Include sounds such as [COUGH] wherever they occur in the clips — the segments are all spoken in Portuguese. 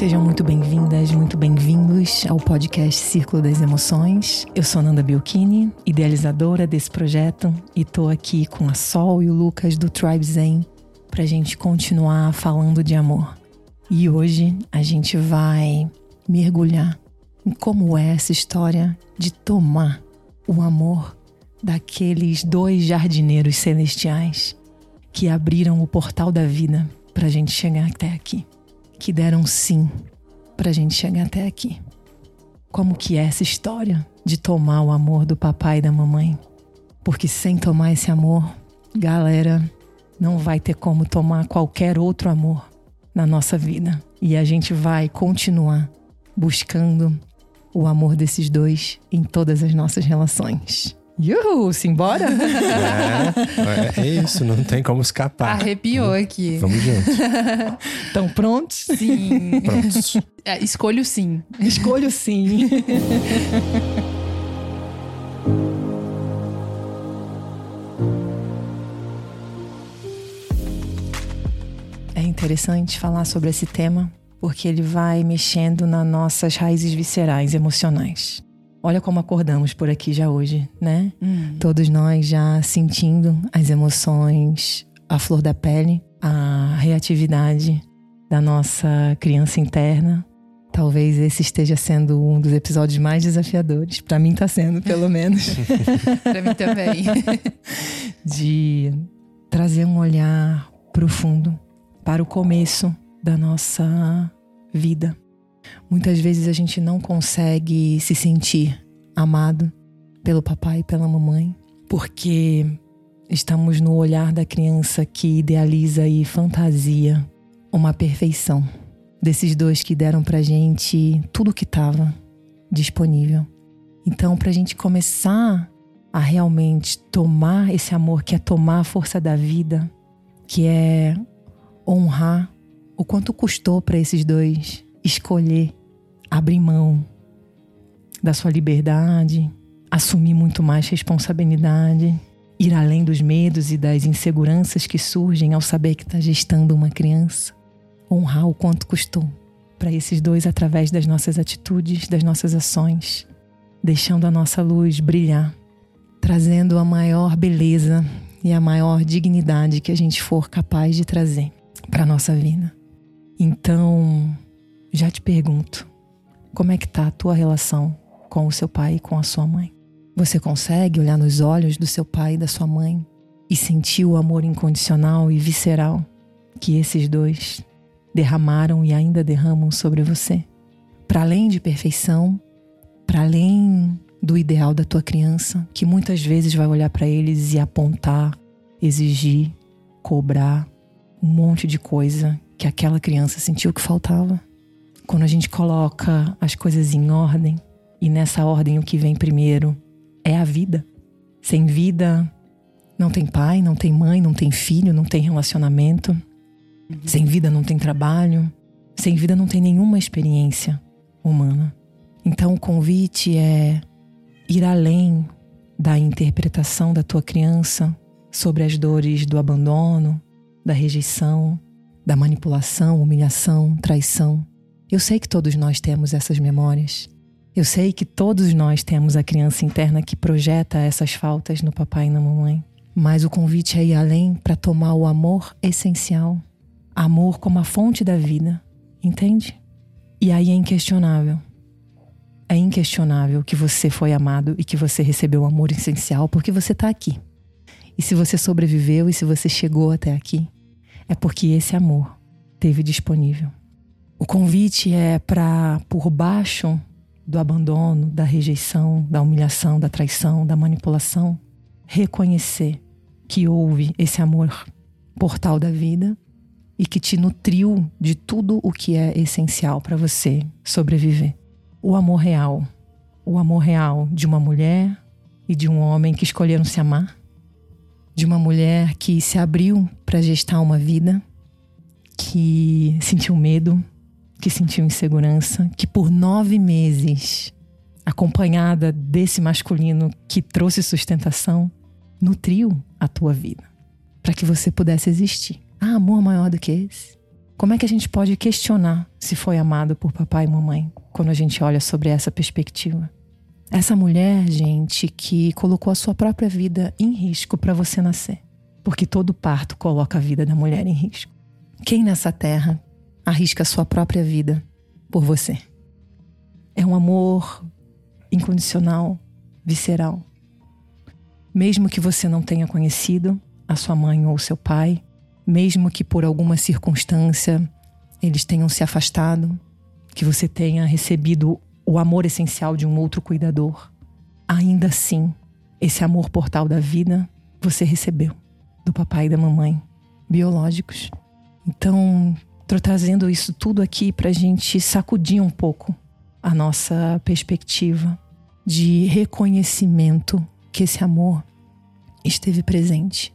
Sejam muito bem-vindas, muito bem-vindos ao podcast Círculo das Emoções. Eu sou Nanda Biocchini, idealizadora desse projeto, e tô aqui com a Sol e o Lucas do Tribe Zen pra gente continuar falando de amor. E hoje a gente vai mergulhar em como é essa história de tomar o amor daqueles dois jardineiros celestiais que abriram o portal da vida para a gente chegar até aqui, que deram sim para a gente chegar até aqui. Como que é essa história de tomar o amor do papai e da mamãe? Porque sem tomar esse amor, galera, não vai ter como tomar qualquer outro amor na nossa vida. E a gente vai continuar buscando o amor desses dois em todas as nossas relações. Yuhu, simbora? É, é isso, não tem como escapar. Arrepiou aqui. Vamos junto. Estão prontos? Sim. Prontos. É, escolho sim. Escolho sim. É interessante falar sobre esse tema porque ele vai mexendo nas nossas raízes viscerais, emocionais. Olha como acordamos por aqui já hoje, né? Todos nós já sentindo as emoções, a flor da pele, a reatividade da nossa criança interna. Talvez esse esteja sendo um dos episódios mais desafiadores. Para mim tá sendo, pelo [LAUGHS] menos. Pra mim também. [LAUGHS] de trazer um olhar profundo para o começo da nossa vida. Muitas vezes a gente não consegue se sentir amado pelo papai e pela mamãe, porque estamos no olhar da criança que idealiza e fantasia uma perfeição desses dois que deram pra gente tudo que estava disponível. Então, pra gente começar a realmente tomar esse amor, que é tomar a força da vida, que é honrar o quanto custou para esses dois escolher abrir mão da sua liberdade, assumir muito mais responsabilidade, ir além dos medos e das inseguranças que surgem ao saber que está gestando uma criança, honrar o quanto custou para esses dois através das nossas atitudes, das nossas ações, deixando a nossa luz brilhar, trazendo a maior beleza e a maior dignidade que a gente for capaz de trazer para nossa vida. Então, já te pergunto, como é que tá a tua relação com o seu pai e com a sua mãe? Você consegue olhar nos olhos do seu pai e da sua mãe e sentir o amor incondicional e visceral que esses dois derramaram e ainda derramam sobre você? Para além de perfeição, para além do ideal da tua criança, que muitas vezes vai olhar para eles e apontar, exigir, cobrar um monte de coisa que aquela criança sentiu que faltava. Quando a gente coloca as coisas em ordem, e nessa ordem o que vem primeiro é a vida. Sem vida, não tem pai, não tem mãe, não tem filho, não tem relacionamento. Sem vida, não tem trabalho. Sem vida, não tem nenhuma experiência humana. Então, o convite é ir além da interpretação da tua criança sobre as dores do abandono, da rejeição, da manipulação, humilhação, traição. Eu sei que todos nós temos essas memórias. Eu sei que todos nós temos a criança interna que projeta essas faltas no papai e na mamãe. Mas o convite é ir além para tomar o amor essencial. Amor como a fonte da vida. Entende? E aí é inquestionável. É inquestionável que você foi amado e que você recebeu o amor essencial porque você está aqui. E se você sobreviveu e se você chegou até aqui, é porque esse amor teve disponível. O convite é para, por baixo do abandono, da rejeição, da humilhação, da traição, da manipulação, reconhecer que houve esse amor portal da vida e que te nutriu de tudo o que é essencial para você sobreviver. O amor real. O amor real de uma mulher e de um homem que escolheram se amar. De uma mulher que se abriu para gestar uma vida, que sentiu medo, que sentiu insegurança, que por nove meses, acompanhada desse masculino que trouxe sustentação, nutriu a tua vida para que você pudesse existir. Há amor maior do que esse? Como é que a gente pode questionar se foi amado por papai e mamãe quando a gente olha sobre essa perspectiva? Essa mulher, gente, que colocou a sua própria vida em risco para você nascer. Porque todo parto coloca a vida da mulher em risco. Quem nessa terra arrisca a sua própria vida por você? É um amor incondicional, visceral. Mesmo que você não tenha conhecido a sua mãe ou seu pai, mesmo que por alguma circunstância eles tenham se afastado, que você tenha recebido o amor essencial de um outro cuidador, ainda assim, esse amor portal da vida você recebeu do papai e da mamãe biológicos. Então, trazendo isso tudo aqui para a gente sacudir um pouco a nossa perspectiva de reconhecimento que esse amor esteve presente.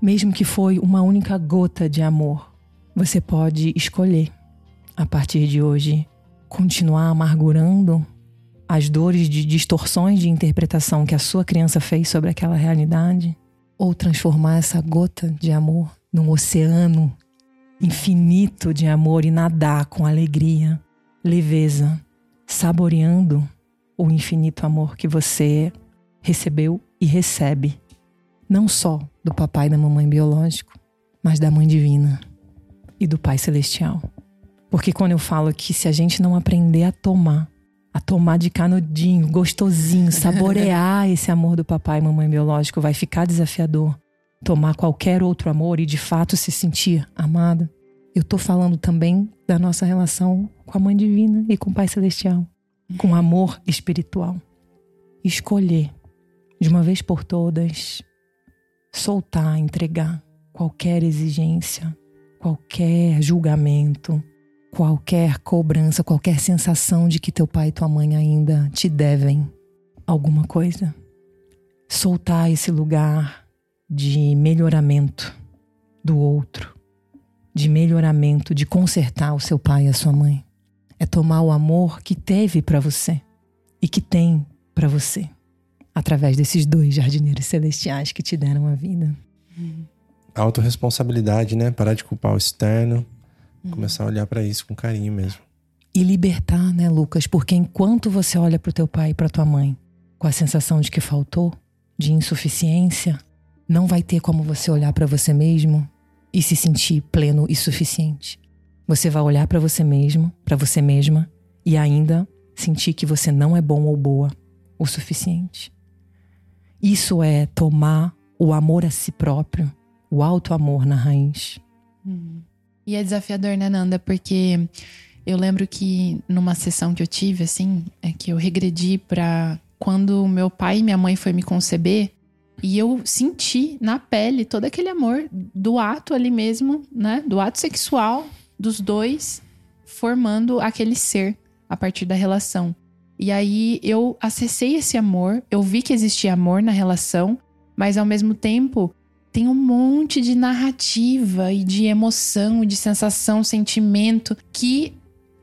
Mesmo que foi uma única gota de amor, você pode escolher, a partir de hoje, continuar amargurando as dores de distorções de interpretação que a sua criança fez sobre aquela realidade, ou transformar essa gota de amor num oceano infinito de amor e nadar com alegria, leveza, saboreando o infinito amor que você recebeu e recebe, não só do papai e da mamãe biológico, mas da mãe divina e do pai celestial. Porque quando eu falo que se a gente não aprender a tomar, a tomar de canudinho, gostosinho, saborear [LAUGHS] esse amor do papai e mamãe biológico, vai ficar desafiador. Tomar qualquer outro amor e de fato se sentir amado. Eu tô falando também da nossa relação com a mãe divina e com o pai celestial, com amor espiritual. Escolher, de uma vez por todas, soltar, entregar qualquer exigência, qualquer julgamento, qualquer cobrança, qualquer sensação de que teu pai e tua mãe ainda te devem alguma coisa. Soltar esse lugar de melhoramento do outro, de melhoramento, de consertar o seu pai e a sua mãe. É tomar o amor que teve para você e que tem para você, através desses dois jardineiros celestiais que te deram a vida. Autoresponsabilidade, né? Parar de culpar o externo, começar a olhar para isso com carinho mesmo. E libertar, né, Lucas? Porque enquanto você olha para o teu pai e para tua mãe com a sensação de que faltou, de insuficiência, não vai ter como você olhar para você mesmo e se sentir pleno e suficiente. Você vai olhar para você mesmo, para você mesma e ainda sentir que você não é bom ou boa o suficiente. Isso é tomar o amor a si próprio, o alto amor na raiz. E é desafiador, né, Nanda? Porque eu lembro que numa sessão que eu tive, assim, é que eu regredi pra quando meu pai e minha mãe foi me conceber e eu senti na pele todo aquele amor do ato ali mesmo, né? Do ato sexual dos dois formando aquele ser a partir da relação. E aí eu acessei esse amor, eu vi que existia amor na relação, mas ao mesmo tempo tem um monte de narrativa e de emoção, de sensação, sentimento que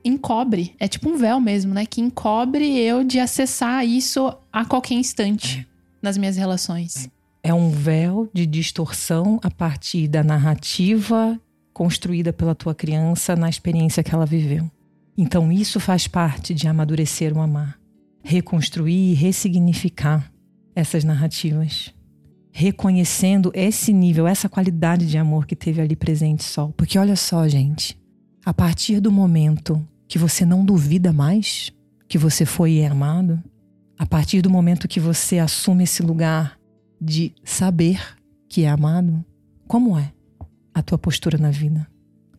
encobre. É tipo um véu mesmo, né? Que encobre eu de acessar isso a qualquer instante nas minhas relações. É um véu de distorção a partir da narrativa construída pela tua criança na experiência que ela viveu. Então, isso faz parte de amadurecer o amar. Reconstruir e ressignificar essas narrativas. Reconhecendo esse nível, essa qualidade de amor que teve ali presente só. Porque olha só, gente, a partir do momento que você não duvida mais que você foi é amado, a partir do momento que você assume esse lugar de saber que é amado, como é a tua postura na vida?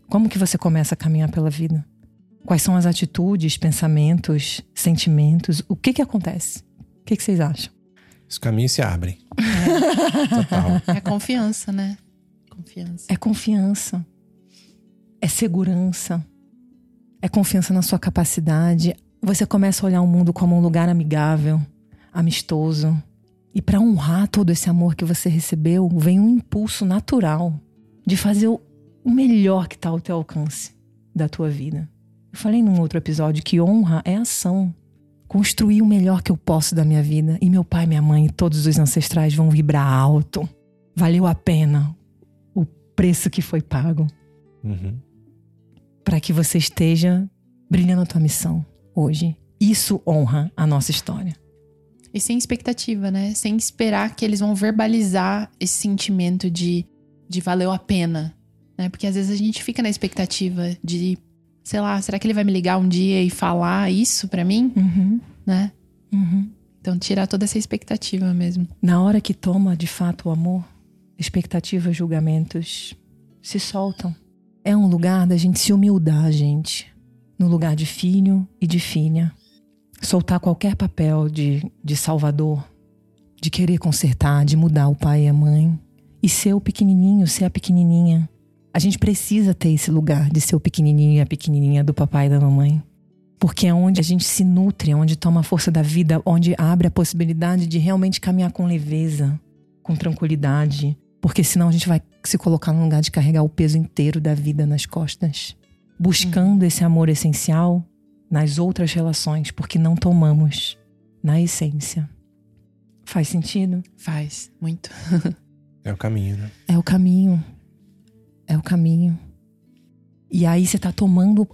Como que você começa a caminhar pela vida? Quais são as atitudes, pensamentos, sentimentos? O que que acontece? O que, que vocês acham? Os caminhos se abrem. [LAUGHS] Total. É confiança, né? Confiança. É confiança, é segurança, é confiança na sua capacidade. Você começa a olhar o mundo como um lugar amigável, amistoso. E para honrar todo esse amor que você recebeu, vem um impulso natural de fazer o melhor que está ao teu alcance da tua vida. Eu falei num outro episódio que honra é ação. Construir o melhor que eu posso da minha vida. E meu pai, minha mãe e todos os ancestrais vão vibrar alto. Valeu a pena o preço que foi pago. Uhum. para que você esteja brilhando a tua missão hoje. Isso honra a nossa história. E sem expectativa, né? Sem esperar que eles vão verbalizar esse sentimento de, de valeu a pena. Né? Porque às vezes a gente fica na expectativa de, sei lá, será que ele vai me ligar um dia e falar isso para mim? Uhum. Né? Uhum. Então tirar toda essa expectativa mesmo. Na hora que toma de fato o amor, expectativas, julgamentos se soltam. É um lugar da gente se humildar, gente. No lugar de filho e de filha. Soltar qualquer papel de, de salvador, de querer consertar, de mudar o pai e a mãe. E ser o pequenininho, ser a pequenininha. A gente precisa ter esse lugar de ser o pequenininho e a pequenininha do papai e da mamãe. Porque é onde a gente se nutre, é onde toma a força da vida, onde abre a possibilidade de realmente caminhar com leveza, com tranquilidade. Porque senão a gente vai se colocar no lugar de carregar o peso inteiro da vida nas costas. Buscando esse amor essencial nas outras relações, porque não tomamos na essência. Faz sentido? Faz, muito. É o caminho, né? É o caminho. É o caminho. E aí você tá tomando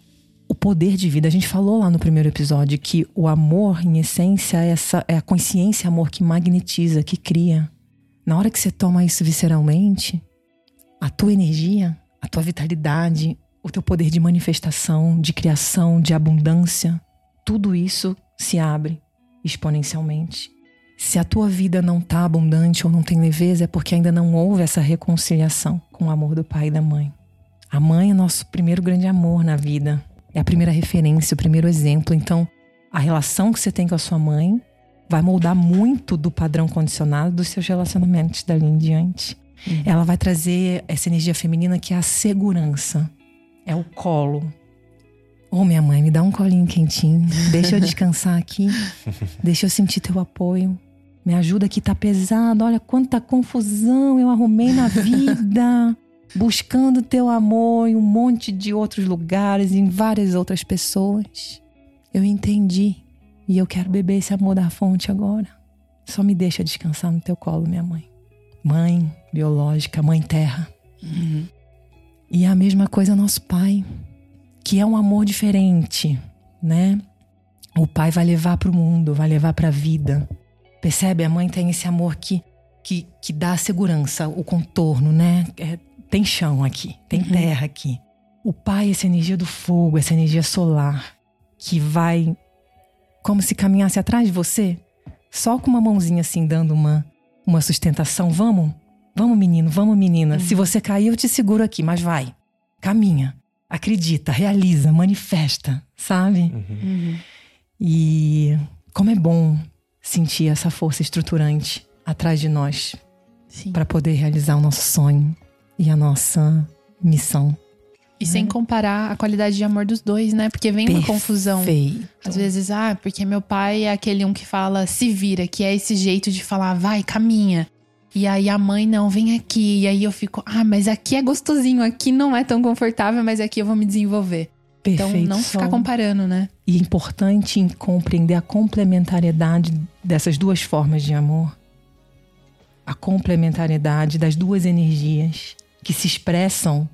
o poder de vida. A gente falou lá no primeiro episódio que o amor, em essência, é, essa, é a consciência amor que magnetiza, que cria. Na hora que você toma isso visceralmente, a tua energia, a tua vitalidade, o teu poder de manifestação, de criação, de abundância, tudo isso se abre exponencialmente. Se a tua vida não está abundante ou não tem leveza, é porque ainda não houve essa reconciliação com o amor do pai e da mãe. A mãe é nosso primeiro grande amor na vida. É a primeira referência, o primeiro exemplo. Então, a relação que você tem com a sua mãe vai moldar muito do padrão condicionado dos seus relacionamentos dali em diante. Uhum. Ela vai trazer essa energia feminina que é a segurança, é o colo. Ô, oh, minha mãe, me dá um colinho quentinho. Deixa eu [LAUGHS] descansar aqui. Deixa eu sentir teu apoio. Me ajuda aqui, tá pesado. Olha quanta confusão eu arrumei na vida. [LAUGHS] buscando teu amor em um monte de outros lugares, em várias outras pessoas. Eu entendi. E eu quero beber esse amor da fonte agora. Só me deixa descansar no teu colo, minha mãe. Mãe biológica, mãe terra. Uhum. E é a mesma coisa nosso pai, que é um amor diferente, né? O pai vai levar para o mundo, vai levar para a vida. Percebe? A mãe tem esse amor que, que, que dá a segurança, o contorno, né? É, tem chão aqui, tem uhum. terra aqui. O pai, essa energia do fogo, essa energia solar, que vai como se caminhasse atrás de você, só com uma mãozinha assim, dando uma, uma sustentação. Vamos, vamos, menino, vamos, menina. Uhum. Se você cair, eu te seguro aqui, mas vai. Caminha, acredita, realiza, manifesta, sabe? Uhum. E como é bom sentir essa força estruturante atrás de nós para poder realizar o nosso sonho e a nossa missão. E sem comparar a qualidade de amor dos dois, né? Porque vem Perfeito. uma confusão. Às vezes, ah, porque meu pai é aquele um que fala se vira, que é esse jeito de falar, vai, caminha. E aí a mãe não, vem aqui. E aí eu fico, ah, mas aqui é gostosinho, aqui não é tão confortável, mas aqui eu vou me desenvolver. Perfeito. Então não ficar comparando, né? E é importante compreender a complementariedade dessas duas formas de amor. A complementariedade das duas energias que se expressam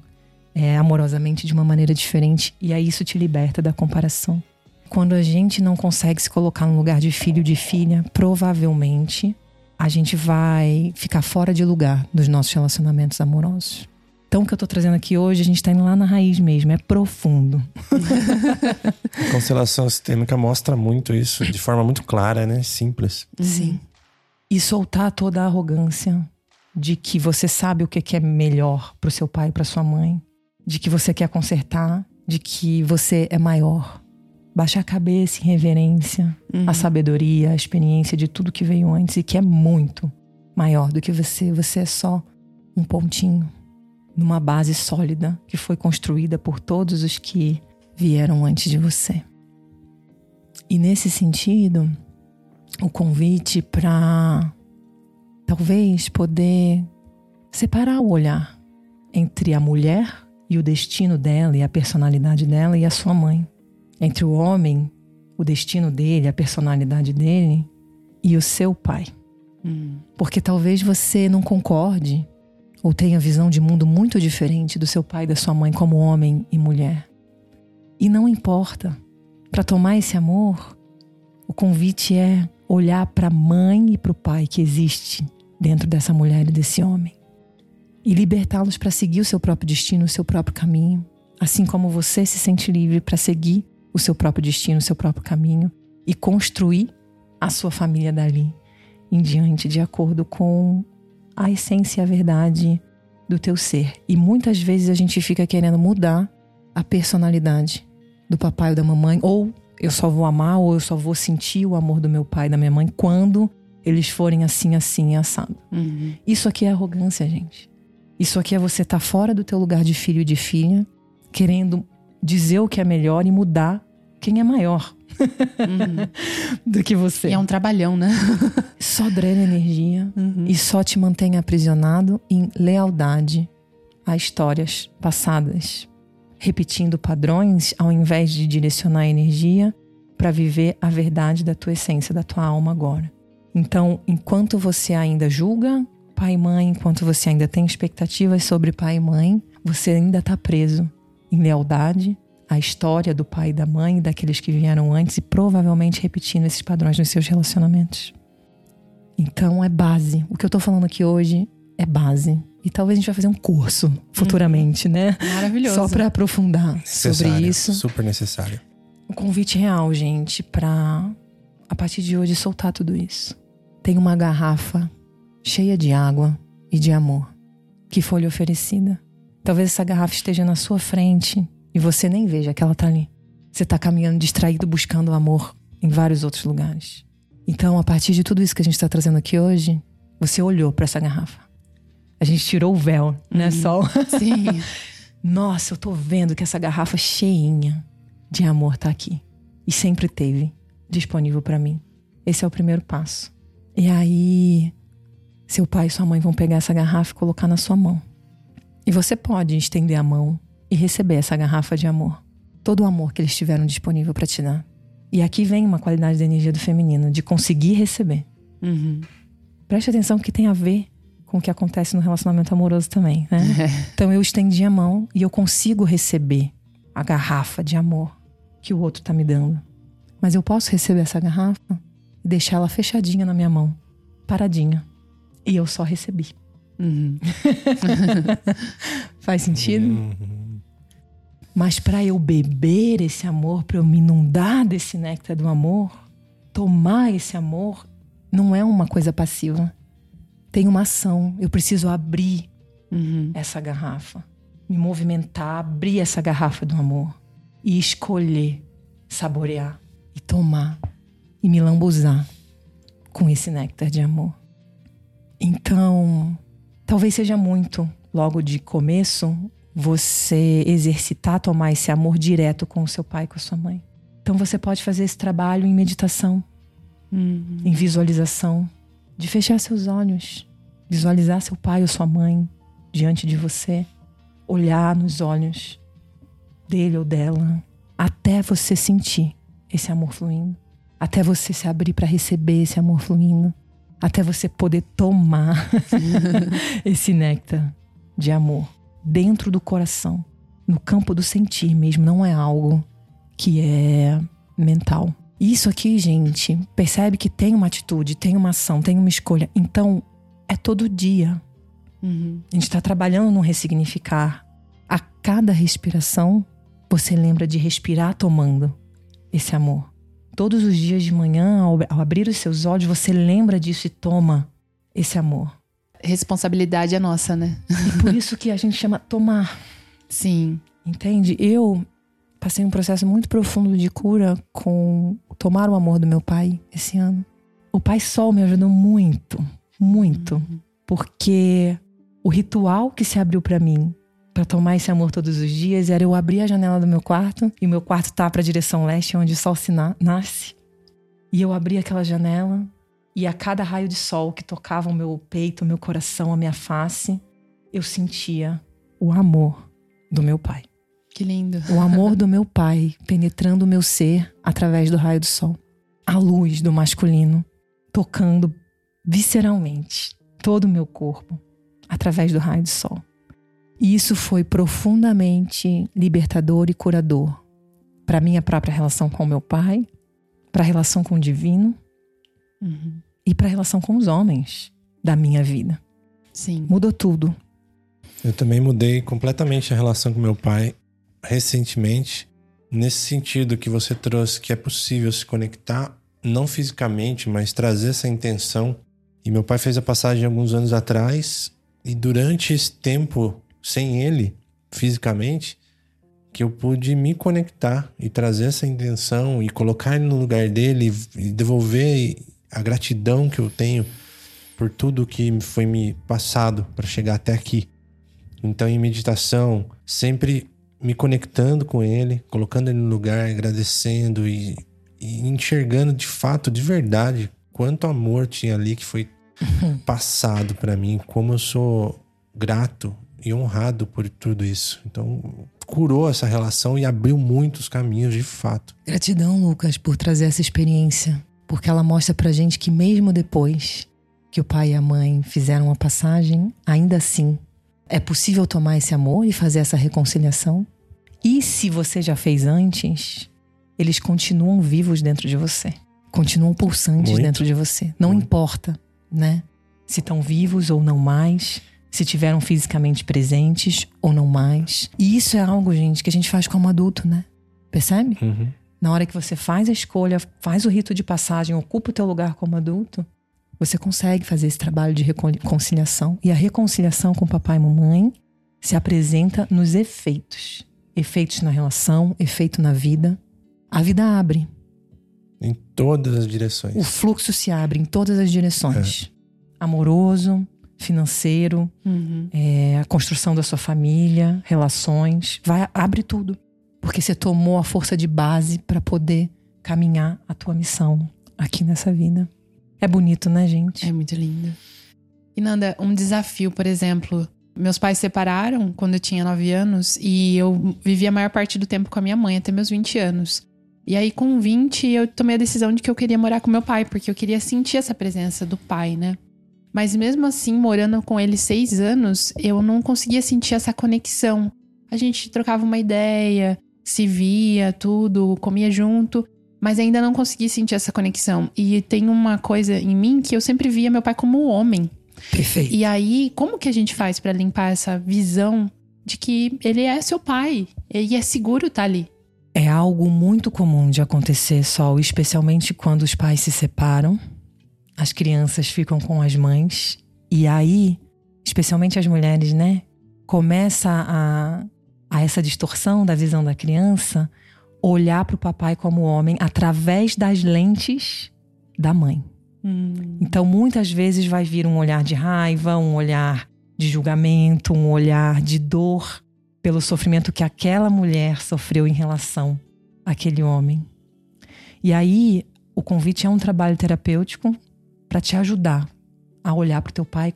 é, amorosamente de uma maneira diferente. E aí isso te liberta da comparação. Quando a gente não consegue se colocar no lugar de filho de filha, provavelmente a gente vai ficar fora de lugar dos nossos relacionamentos amorosos. Então, o que eu tô trazendo aqui hoje, a gente tá indo lá na raiz mesmo, é profundo. a [LAUGHS] constelação sistêmica mostra muito isso de forma muito clara, né? Simples. Sim. E soltar toda a arrogância de que você sabe o que é melhor pro seu pai e pra sua mãe, de que você quer consertar, de que você é maior. Baixar a cabeça em reverência, Uhum. a sabedoria, a experiência de tudo que veio antes e que é muito maior do que você. Você é só um pontinho numa base sólida que foi construída por todos os que vieram antes de você. E nesse sentido, o convite para talvez poder separar o olhar entre a mulher e o destino dela e a personalidade dela e a sua mãe. Entre o homem, o destino dele, a personalidade dele e o seu pai. Hum. Porque talvez você não concorde ou tenha visão de mundo muito diferente do seu pai e da sua mãe como homem e mulher. E não importa. Para tomar esse amor, o convite é olhar para a mãe e para o pai que existe dentro dessa mulher e desse homem e libertá-los para seguir o seu próprio destino, o seu próprio caminho, assim como você se sente livre para seguir o seu próprio destino, o seu próprio caminho e construir a sua família dali em diante, de acordo com a essência e a verdade do teu ser. E muitas vezes a gente fica querendo mudar a personalidade do papai ou da mamãe, ou eu só vou amar, ou eu só vou sentir o amor do meu pai e da minha mãe quando eles forem assim, assim, assado. Uhum. Isso aqui é arrogância, gente. Isso aqui é você estar tá fora do teu lugar de filho e de filha, querendo dizer o que é melhor e mudar quem é maior Uhum. [LAUGHS] do que você. E é um trabalhão, né? [LAUGHS] Só drena energia Uhum. e só te mantém aprisionado em lealdade a histórias passadas, repetindo padrões ao invés de direcionar a energia para viver a verdade da tua essência, da tua alma agora. Então, enquanto você ainda julga pai e mãe, enquanto você ainda tem expectativas sobre pai e mãe, você ainda está preso em lealdade à história do pai e da mãe, daqueles que vieram antes e provavelmente repetindo esses padrões nos seus relacionamentos. Então é base. O que eu tô falando aqui hoje é base. E talvez a gente vai fazer um curso futuramente, né? Maravilhoso. Só para aprofundar sobre Necessário, isso. Super necessário. Um convite real, gente, para a partir de hoje soltar tudo isso. Tem uma garrafa cheia de água e de amor que foi lhe oferecida. Talvez essa garrafa esteja na sua frente e você nem veja que ela tá ali. Você tá caminhando distraído buscando amor em vários outros lugares. Então, a partir de tudo isso que a gente está trazendo aqui hoje, você olhou para essa garrafa. A gente tirou o véu, né, Sol? Sim. [LAUGHS] Nossa, eu tô vendo que essa garrafa cheinha de amor tá aqui. E sempre teve disponível para mim. Esse é o primeiro passo. E aí, seu pai e sua mãe vão pegar essa garrafa e colocar na sua mão. E você pode estender a mão e receber essa garrafa de amor. Todo o amor que eles tiveram disponível para te dar. E aqui vem uma qualidade da energia do feminino, de conseguir receber. Uhum. Preste atenção que tem a ver com o que acontece no relacionamento amoroso também, né? Então eu estendi a mão e eu consigo receber a garrafa de amor que o outro tá me dando. Mas eu posso receber essa garrafa e deixar ela fechadinha na minha mão, paradinha. E eu só recebi. Uhum. [LAUGHS] [LAUGHS] Faz sentido? Uhum. Mas para eu beber esse amor, para eu me inundar desse néctar do amor, tomar esse amor, não é uma coisa passiva. Tem uma ação. Eu preciso abrir Uhum. essa garrafa, me movimentar, abrir essa garrafa do amor e escolher saborear e tomar e me lambuzar com esse néctar de amor. Então, talvez seja muito logo de começo você exercitar tomar esse amor direto com o seu pai e com a sua mãe. Então você pode fazer esse trabalho em meditação, Uhum. em visualização, de fechar seus olhos, visualizar seu pai ou sua mãe diante de você, olhar nos olhos dele ou dela, até você sentir esse amor fluindo, até você se abrir para receber esse amor fluindo, até você poder tomar [LAUGHS] [LAUGHS] esse néctar de amor dentro do coração, no campo do sentir mesmo, não é algo que é mental. Isso aqui, gente, percebe que tem uma atitude, tem uma ação, tem uma escolha. Então, é todo dia. Uhum. A gente está trabalhando no ressignificar. A cada respiração, você lembra de respirar tomando esse amor. Todos os dias de manhã, ao, ao abrir os seus olhos, você lembra disso e toma esse amor. Responsabilidade é nossa, né? E por isso que a gente chama tomar. Sim. Entende? Eu passei um processo muito profundo de cura com tomar o amor do meu pai esse ano. O Pai Sol me ajudou muito, muito, porque o ritual que se abriu pra mim pra tomar esse amor todos os dias era eu abrir a janela do meu quarto e o meu quarto tá pra direção leste, onde o sol se na- nasce. E eu abria aquela janela e a cada raio de sol que tocava o meu peito, o meu coração, a minha face, eu sentia o amor do meu pai. Que lindo. O amor do meu pai penetrando o meu ser através do raio do sol. A luz do masculino tocando visceralmente todo o meu corpo através do raio do sol. E isso foi profundamente libertador e curador para minha própria relação com o meu pai, para a relação com o divino Uhum. E para a relação com os homens da minha vida. Sim. Mudou tudo. Eu também mudei completamente a relação com meu pai recentemente, nesse sentido que você trouxe que é possível se conectar, não fisicamente, mas trazer essa intenção. E meu pai fez a passagem alguns anos atrás, e durante esse tempo, sem ele, fisicamente, que eu pude me conectar e trazer essa intenção e colocar ele no lugar dele e devolver a gratidão que eu tenho por tudo que foi me passado para chegar até aqui. Então, em meditação, sempre me conectando com ele, colocando ele no lugar, agradecendo e, e enxergando de fato, de verdade, quanto amor tinha ali que foi [LAUGHS] passado para mim, como eu sou grato e honrado por tudo isso. Então, curou essa relação e abriu muitos caminhos de fato. Gratidão, Lucas, por trazer essa experiência, porque ela mostra pra gente que mesmo depois que o pai e a mãe fizeram uma passagem, ainda assim é possível tomar esse amor e fazer essa reconciliação. E se você já fez antes, eles continuam vivos dentro de você, continuam pulsantes Muito. dentro de você. Não Muito. importa, né? Se estão vivos ou não mais, se tiveram fisicamente presentes ou não mais. E isso é algo, gente, que a gente faz como adulto, né? Percebe? Uhum. Na hora que você faz a escolha, faz o rito de passagem, ocupa o teu lugar como adulto, você consegue fazer esse trabalho de reconciliação. E a reconciliação com papai e mamãe se apresenta nos efeitos. Efeitos na relação, efeito na vida. A vida abre. Em todas as direções. O fluxo se abre em todas as direções. Amoroso, financeiro, Uhum. é, a construção da sua família, relações. Vai, abre tudo. Porque você tomou a força de base para poder caminhar a tua missão aqui nessa vida. É bonito, né, gente? É muito lindo. E Nanda, um desafio, por exemplo, meus pais se separaram quando eu tinha 9 anos e eu vivi a maior parte do tempo com a minha mãe, até meus 20 anos. E aí, com 20, eu tomei a decisão de que eu queria morar com meu pai, porque eu queria sentir essa presença do pai, né? Mas mesmo assim, morando com ele seis anos, eu não conseguia sentir essa conexão. A gente trocava uma ideia, se via, tudo, comia junto, mas ainda não conseguia sentir essa conexão. E tem uma coisa em mim que eu sempre via meu pai como um homem. Perfeito. E aí, como que a gente faz pra limpar essa visão de que ele é seu pai e é seguro estar ali? É algo muito comum de acontecer, Sol, especialmente quando os pais se separam, as crianças ficam com as mães, e aí, especialmente as mulheres, né? Começa a, a essa distorção da visão da criança olhar para o papai como homem através das lentes da mãe. Então, muitas vezes vai vir um olhar de raiva, um olhar de julgamento, um olhar de dor pelo sofrimento que aquela mulher sofreu em relação àquele homem. E aí, o convite é um trabalho terapêutico para te ajudar a olhar para o teu pai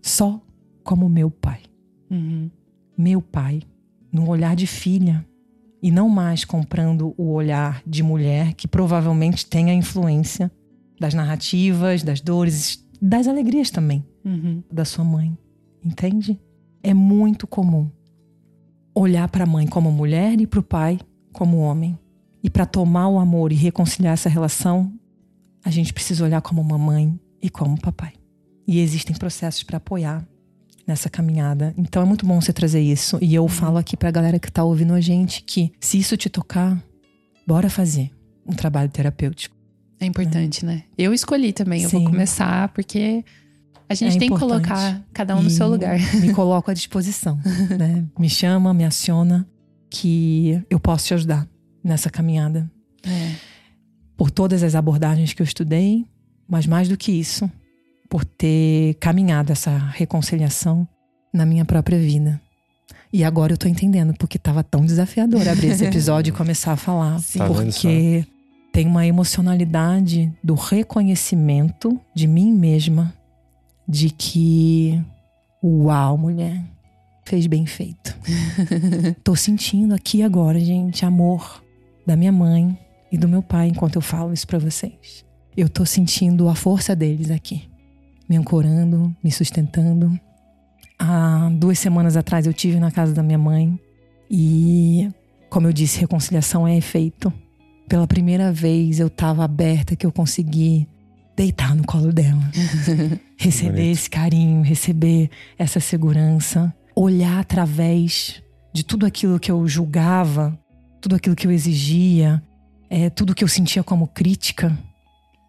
só como meu pai. Uhum. Meu pai, no olhar de filha. E não mais comprando o olhar de mulher que provavelmente tem a influência das narrativas, das dores, das alegrias também Uhum. da sua mãe. Entende? É muito comum olhar para a mãe como mulher e para o pai como homem. E para tomar o amor e reconciliar essa relação, a gente precisa olhar como mamãe e como papai. E existem processos para apoiar nessa caminhada. Então é muito bom você trazer isso. E eu falo aqui para a galera que tá ouvindo a gente que se isso te tocar, bora fazer um trabalho terapêutico. É importante, né? Eu escolhi também, eu vou Sim. começar porque a gente É tem que colocar cada um no E seu lugar. [LAUGHS] Me coloco à disposição, né? Me chama, me aciona, que eu posso te ajudar nessa caminhada. É. Por todas as abordagens que eu estudei, mas mais do que isso, por ter caminhado essa reconciliação na minha própria vida. E agora eu tô entendendo porque tava tão desafiador abrir esse [LAUGHS] episódio e começar a falar. Tá vendo porque tem uma emocionalidade do reconhecimento de mim mesma de que, uau, mulher, fez bem feito. [LAUGHS] Tô sentindo aqui agora, gente, amor da minha mãe e do meu pai enquanto eu falo isso pra vocês. Eu tô sentindo a força deles aqui, me ancorando, me sustentando. Há duas semanas atrás eu tive na casa da minha mãe e Como eu disse, reconciliação é efeito. Pela primeira vez eu estava aberta que eu consegui deitar no colo dela. [LAUGHS] receber Bonito. esse carinho, receber essa segurança, olhar através de tudo aquilo que eu julgava, tudo aquilo que eu exigia, é, tudo que eu sentia como crítica,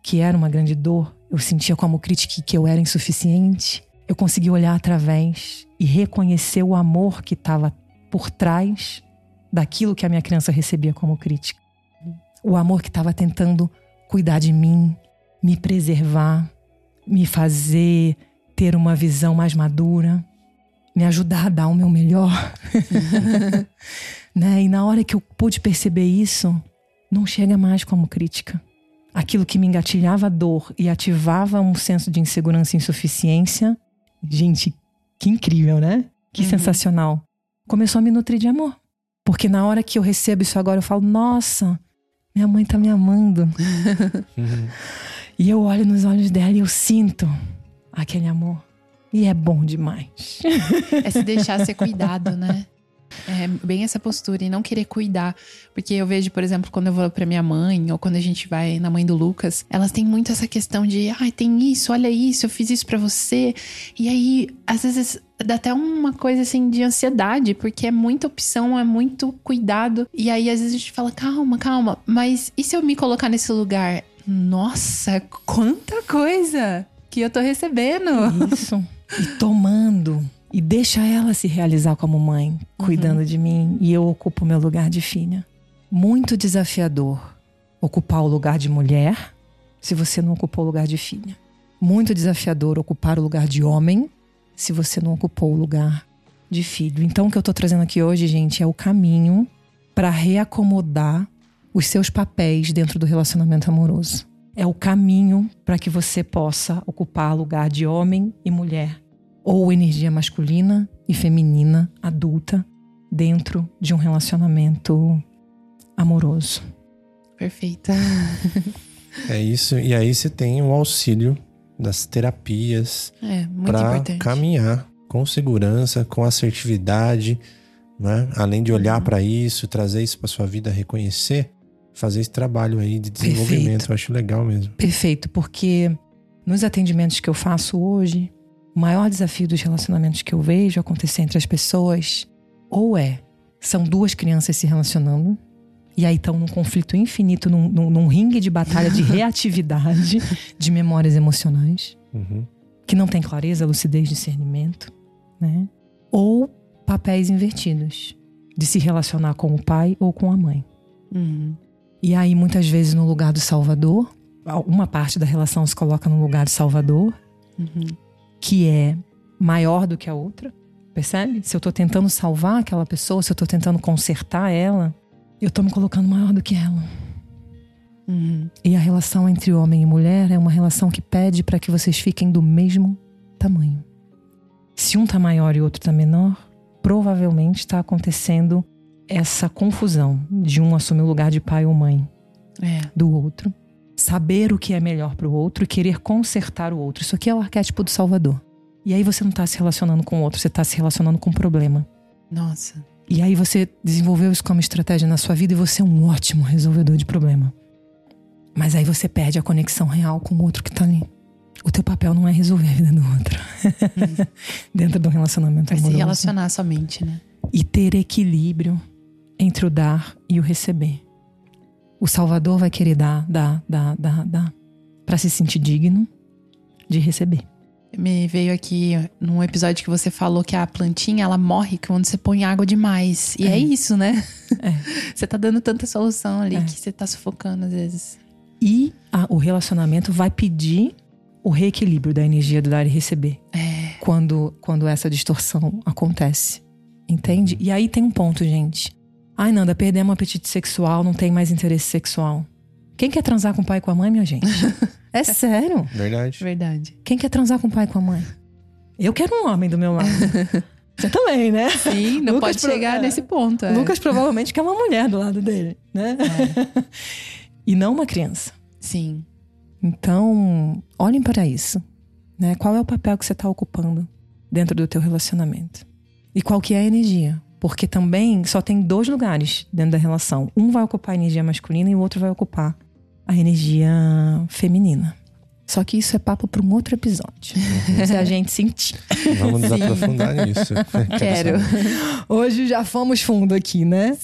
que era uma grande dor, eu sentia como crítica que eu era insuficiente. Eu consegui olhar através e reconhecer o amor que estava por trás daquilo que a minha criança recebia como crítica. O amor que estava tentando cuidar de mim, me preservar, me fazer ter uma visão mais madura, me ajudar a dar o meu melhor. [LAUGHS] né? E na hora que eu pude perceber isso, não chega mais como crítica. Aquilo que me engatilhava dor e ativava um senso de insegurança e insuficiência, gente, que incrível, né? Que Uhum. sensacional. Começou a me nutrir de amor. Porque na hora que eu recebo isso agora, eu falo, nossa, minha mãe tá me amando. [LAUGHS] Uhum. E eu olho nos olhos dela e eu sinto aquele amor. E é bom demais. É se deixar ser cuidado, né? É bem essa postura e não querer cuidar. Porque eu vejo, por exemplo, quando eu vou pra minha mãe ou quando a gente vai na mãe do Lucas, elas têm muito essa questão de, ai, tem isso, olha isso, eu fiz isso pra você. E aí, às vezes, dá até uma coisa assim de ansiedade, porque é muita opção, é muito cuidado. E aí, às vezes, a gente fala, calma, calma, mas e se eu me colocar nesse lugar? Nossa, quanta coisa que eu tô recebendo! Isso. E tomando. E deixa ela se realizar como mãe, cuidando de mim. E eu ocupo o meu lugar de filha. Muito desafiador ocupar o lugar de mulher se você não ocupou o lugar de filha. Muito desafiador ocupar o lugar de homem se você não ocupou o lugar de filho. Então, o que eu tô trazendo aqui hoje, gente, é o caminho para reacomodar os seus papéis dentro do relacionamento amoroso. É o caminho para que você possa ocupar lugar de homem e mulher, ou energia masculina e feminina adulta dentro de um relacionamento amoroso. Perfeita. [LAUGHS] É isso. E aí você tem o auxílio das terapias É, muito para importante. caminhar com segurança, com assertividade, né? Além de olhar Uhum. para isso, trazer isso para sua vida, reconhecer, fazer esse trabalho aí de desenvolvimento. Perfeito. Eu acho legal mesmo. Perfeito, porque nos atendimentos que eu faço hoje, o maior desafio dos relacionamentos que eu vejo acontecer entre as pessoas ou é são duas crianças se relacionando e aí estão num conflito infinito, num, num, num ringue de batalha de [LAUGHS] reatividade de memórias emocionais, Uhum. que não tem clareza, lucidez, discernimento, né? Ou papéis invertidos, de se relacionar com o pai ou com a mãe. Uhum. E aí, muitas vezes, no lugar do salvador, uma parte da relação se coloca no lugar do salvador, Uhum. Que é maior do que a outra. Percebe? Se eu tô tentando salvar aquela pessoa, se eu tô tentando consertar ela, eu tô me colocando maior do que ela. Uhum. E a relação entre homem e mulher é uma relação que pede para que vocês fiquem do mesmo tamanho. Se um tá maior e o outro tá menor, provavelmente está acontecendo essa confusão de um assumir o lugar de pai ou mãe É. do outro, saber o que é melhor para o outro e querer consertar o outro. Isso aqui é o arquétipo do Salvador. E aí você não está se relacionando com o outro, você está se relacionando com o problema. Nossa. E aí você desenvolveu isso como estratégia na sua vida e você é um ótimo resolvedor de problema. Mas aí você perde a conexão real com o outro que tá ali. O teu papel não é resolver a vida do outro. [LAUGHS] Dentro do relacionamento É se amoroso. relacionar somente, né? E ter equilíbrio entre o dar e o receber. O Salvador vai querer dar, dar, dar, dar, dar. Pra se sentir digno de receber. Me veio aqui num episódio que você falou que a plantinha ela morre quando você põe água demais. E é, É. isso, né? É. [LAUGHS] Você tá dando tanta solução ali É. que você tá sufocando às vezes. E a- o relacionamento vai pedir o reequilíbrio da energia do dar e receber. É. quando, quando essa distorção acontece. Entende? E aí tem um ponto, gente. Ai, Nanda, perdemos o apetite sexual, não tem mais interesse sexual. Quem quer transar com o pai e com a mãe, minha gente? [LAUGHS] É sério. Verdade. Verdade. Quem quer transar com o pai e com a mãe? Eu quero um homem do meu lado. [LAUGHS] Você também, né? Sim, não Lucas pode chegar é. nesse ponto. é. Lucas provavelmente quer uma mulher do lado dele, né? [LAUGHS] e não uma criança. Sim. Então, olhem para isso. Né? Qual é o papel que você está ocupando dentro do teu relacionamento? E qual que é a energia? Porque também só tem dois lugares dentro da relação. Um vai ocupar a energia masculina e o outro vai ocupar a energia feminina. Só que isso é papo para um outro episódio. Uhum. Se a gente sentir. Vamos nos aprofundar nisso. Quero. Hoje já fomos fundo aqui, né?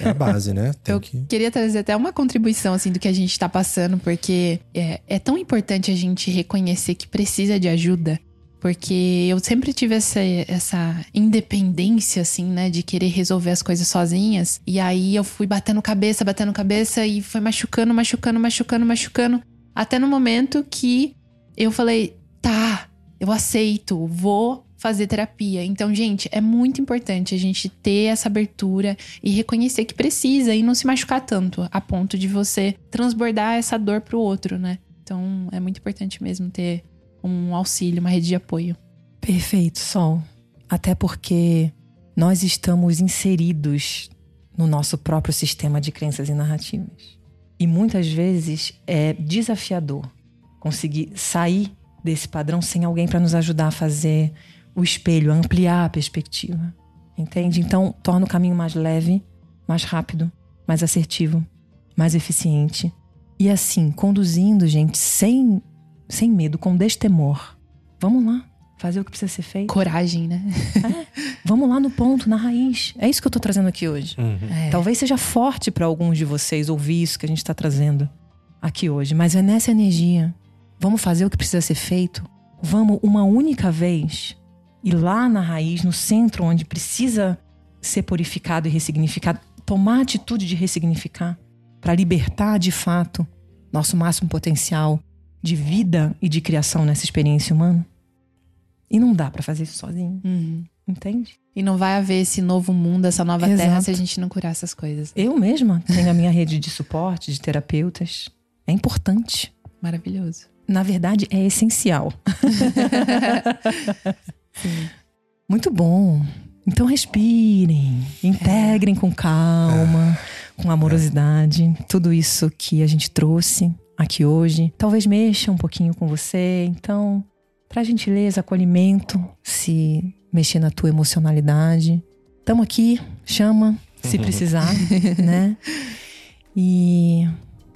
É a base, né? Tem Eu que... queria trazer até uma contribuição assim do que a gente tá passando, porque é, é tão importante a gente reconhecer que precisa de ajuda. Porque eu sempre tive essa, essa independência, assim, né? De querer resolver as coisas sozinhas. E aí eu fui batendo cabeça, batendo cabeça e foi machucando, machucando, machucando, machucando. Até no momento que eu falei, tá, eu aceito, vou fazer terapia. Então, gente, é muito importante a gente ter essa abertura e reconhecer que precisa e não se machucar tanto a ponto de você transbordar essa dor pro outro, né? Então, é muito importante mesmo ter um auxílio, uma rede de apoio. Perfeito, Sol. Até porque nós estamos inseridos no nosso próprio sistema de crenças e narrativas. E muitas vezes é desafiador conseguir sair desse padrão sem alguém para nos ajudar a fazer o espelho, ampliar a perspectiva. Entende? Então, torna o caminho mais leve, mais rápido, mais assertivo, mais eficiente. E assim, conduzindo, gente, sem, sem medo, com destemor. Vamos lá, fazer o que precisa ser feito. Coragem, né? Vamos lá no ponto, na raiz. É isso que eu tô trazendo aqui hoje. Uhum. É. Talvez seja forte para alguns de vocês ouvir isso que a gente está trazendo aqui hoje, mas é nessa energia. Vamos fazer o que precisa ser feito. Vamos uma única vez ir lá na raiz, no centro onde precisa ser purificado e ressignificado, tomar a atitude de ressignificar para libertar de fato nosso máximo potencial de vida e de criação nessa experiência humana. E não dá para fazer isso sozinho, Uhum. entende? E não vai haver esse novo mundo, essa nova Exato. terra se a gente não curar essas coisas. Eu mesma tenho a minha rede de suporte, de terapeutas. É importante. Maravilhoso. Na verdade, é essencial. [LAUGHS] Muito bom. Então respirem, integrem com calma, com amorosidade, tudo isso que a gente trouxe aqui hoje. Talvez mexa um pouquinho com você, então traz gentileza, acolhimento, se mexer na tua emocionalidade. Tamo aqui, chama se [LAUGHS] precisar, né? E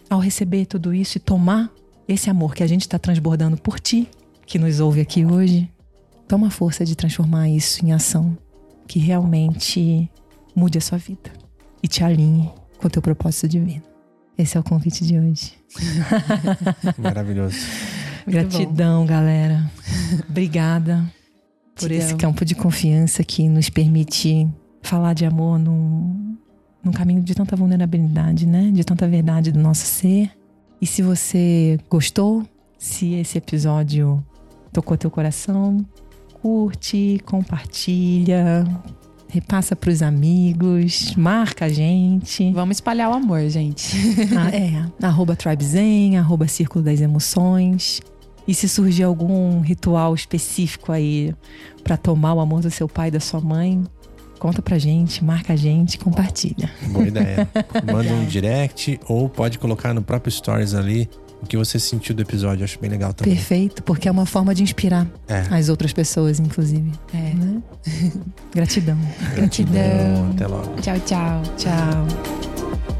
ao receber tudo isso e tomar esse amor que a gente está transbordando por ti, que nos ouve aqui hoje, toma a força de transformar isso em ação que realmente mude a sua vida e te alinhe com o teu propósito divino. Esse é o convite de hoje. [LAUGHS] Maravilhoso. Muito [LAUGHS] Gratidão, galera. Obrigada por esse Gratidão. campo de confiança que nos permite falar de amor num, num caminho de tanta vulnerabilidade, né? De tanta verdade do nosso ser. E se você gostou, se esse episódio tocou teu coração, curte, compartilha, repassa pros amigos, marca a gente. Vamos espalhar o amor, gente. [LAUGHS] Ah, é, arroba Tribezen, arroba Círculo das Emoções. E se surgir algum ritual específico aí pra tomar o amor do seu pai e da sua mãe, conta pra gente, marca a gente, compartilha. Boa ideia. [LAUGHS] Manda um direct ou pode colocar no próprio Stories ali o que você sentiu do episódio. Acho bem legal também. Perfeito, porque é uma forma de inspirar É. as outras pessoas, inclusive. É. Né? [LAUGHS] Gratidão. Gratidão. Até logo. Tchau, tchau. Tchau.